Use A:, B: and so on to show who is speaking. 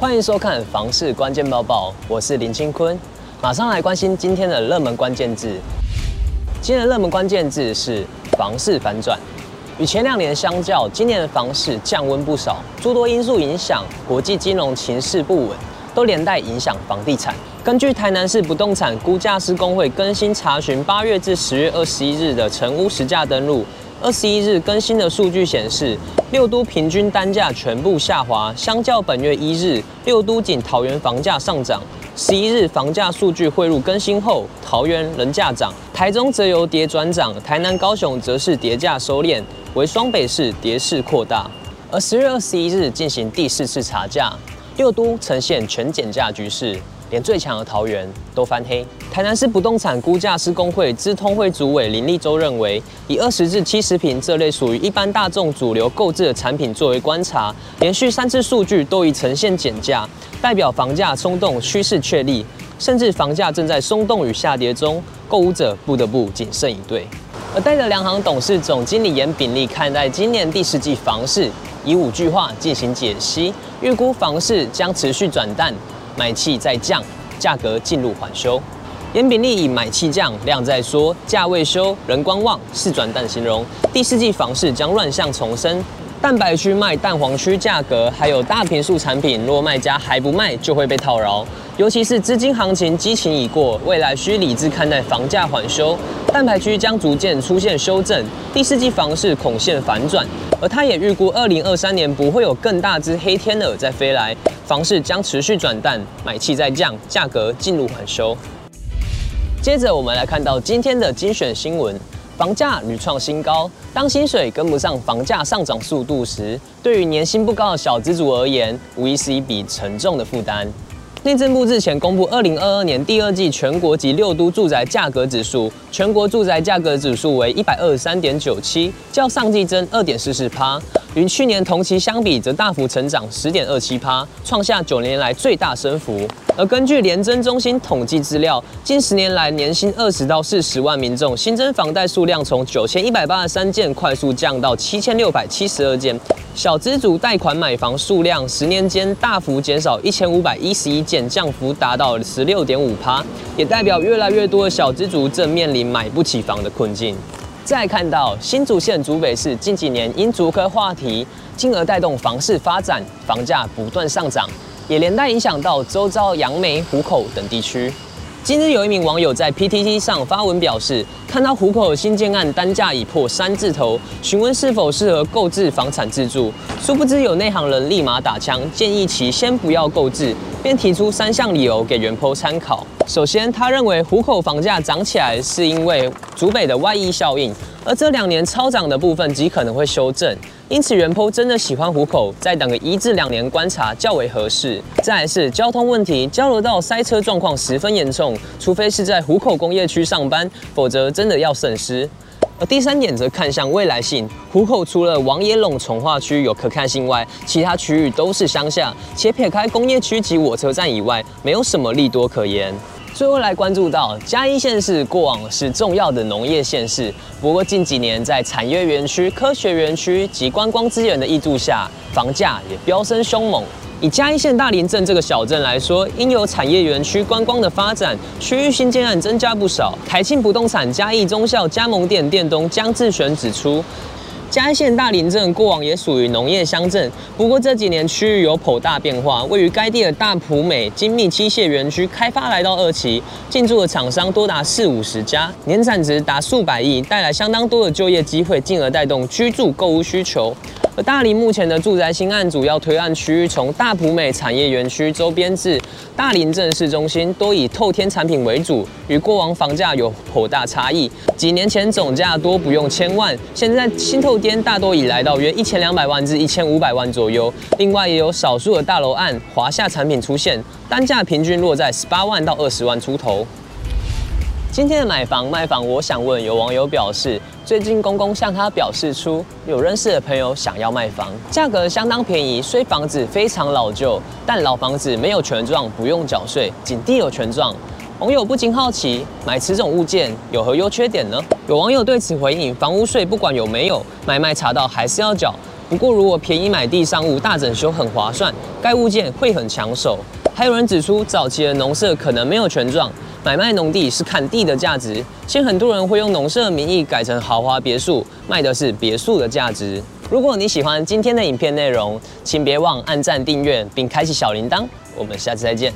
A: 欢迎收看《房市关键报报》，我是林清坤，马上来关心今天的热门关键字。今天的热门关键字是房市反转。与前两年相较，今年的房市降温不少，诸多因素影响，国际金融情势不稳，都连带影响房地产。根据台南市不动产估价师公会更新查询八月至十月二十一日的成屋实价登录。二十一日更新的数据显示，六都平均单价全部下滑，相较本月一日，六都仅桃园房价上涨。十一日房价数据汇入更新后，桃园仍价涨，台中则由跌转涨，台南、高雄则是跌价收敛，为双北市跌势扩大。而十月二十一日进行第四次查价，六都呈现全减价局势。连最强的桃园都翻黑。台南市不动产估价师公会资通会主委林立洲认为，以二十至七十坪这类属于一般大众主流购置的产品作为观察，连续三次数据都已呈现减价，代表房价松动趋势确立，甚至房价正在松动与下跌中，购屋者不得不谨慎以对。而戴德梁行董事总经理严炳立看待今年第四季房市，以五句话进行解析，预估房市将持续转淡。买气在降，价格进入缓修。严炳利以买气降，量在缩，价未修，人观望，势转淡形容。第四季房市将乱象重生，蛋白区卖蛋黄区价格，还有大坪数产品，若卖家还不卖，就会被套牢。尤其是资金行情激情已过，未来需理智看待房价缓修，蛋白区将逐渐出现修正。第四季房市恐现反转，而他也预估二零二三年不会有更大只黑天鹅再飞来。房市将持续转淡，买气在降，价格进入缓修。接着我们来看到今天的精选新闻：房价屡创新高，当薪水跟不上房价上涨速度时，对于年薪不高的小资族而言，无疑是一笔沉重的负担。内政部日前公布二零二二年第二季全国及六都住宅价格指数，全国住宅价格指数为一百二十三点九七，较上季增二点四四趴。与去年同期相比，则大幅成长十点二七趴，创下九年来最大升幅。而根据联征中心统计资料，近十年来年薪二十到四十万民众新增房贷数量从九千一百八十三件快速降到七千六百七十二件，小资族贷款买房数量十年间大幅减少一千五百一十一减，降幅达到十六点五趴，也代表越来越多的小资族正面临买不起房的困境。再看到新竹县竹北市近几年因竹科话题，进而带动房市发展，房价不断上涨，也连带影响到周遭杨梅、湖口等地区。今日有一名网友在 PTT 上发文表示，看到湖口新建案单价已破三字头，询问是否适合购置房产自住，殊不知有内行人立马打枪，建议其先不要购置，便提出三项理由给原 PO 参考。首先，他认为湖口房价涨起来是因为竹北的外溢效应，而这两年超涨的部分极可能会修正，因此原 p 真的喜欢湖口，再等个一至两年观察较为合适。再来是交通问题，交流道塞车状况十分严重，除非是在湖口工业区上班，否则真的要慎思。而第三点则看向未来性，湖口除了王爷陇重划区有可看性外，其他区域都是乡下，且撇开工业区及火车站以外，没有什么利多可言。最后来关注到嘉义县市过往是重要的农业县市，不过近几年在产业园区、科学园区及观光资源的挹注下，房价也飙升凶猛。以嘉义县大林镇这个小镇来说，因有产业园区观光的发展，区域新建案增加不少。台庆不动产嘉义中校加盟店店东江志璇指出。嘉义县大林镇过往也属于农业乡镇，不过这几年区域有颇大变化。位于该地的大埔美精密机械园区开发来到二期，进驻的厂商多达四五十家，年产值达数百亿，带来相当多的就业机会，进而带动居住购物需求。而大林目前的住宅新案主要推案区域，从大埔美产业园区周边至大林镇市中心，多以透天产品为主，与过往房价有颇大差异。几年前总价多不用千万，现在新透天大多已来到约一千两百万至一千五百万左右。另外也有少数的大楼案、华夏产品出现，单价平均落在十八万到二十万出头。今天的买房卖房，我想问，有网友表示，最近公公向他表示出有认识的朋友想要卖房，价格相当便宜，虽房子非常老旧，但老房子没有权状，不用缴税，仅地有权状。网友不禁好奇，买此种物件有何优缺点呢？有网友对此回应：房屋税不管有没有，买卖查到还是要缴。不过如果便宜买地上物大整修很划算，该物件会很抢手。还有人指出，早期的农舍可能没有权状，买卖农地是看地的价值。现很多人会用农舍的名义改成豪华别墅，卖的是别墅的价值。如果你喜欢今天的影片内容，请别忘按赞、订阅并开启小铃铛。我们下次再见。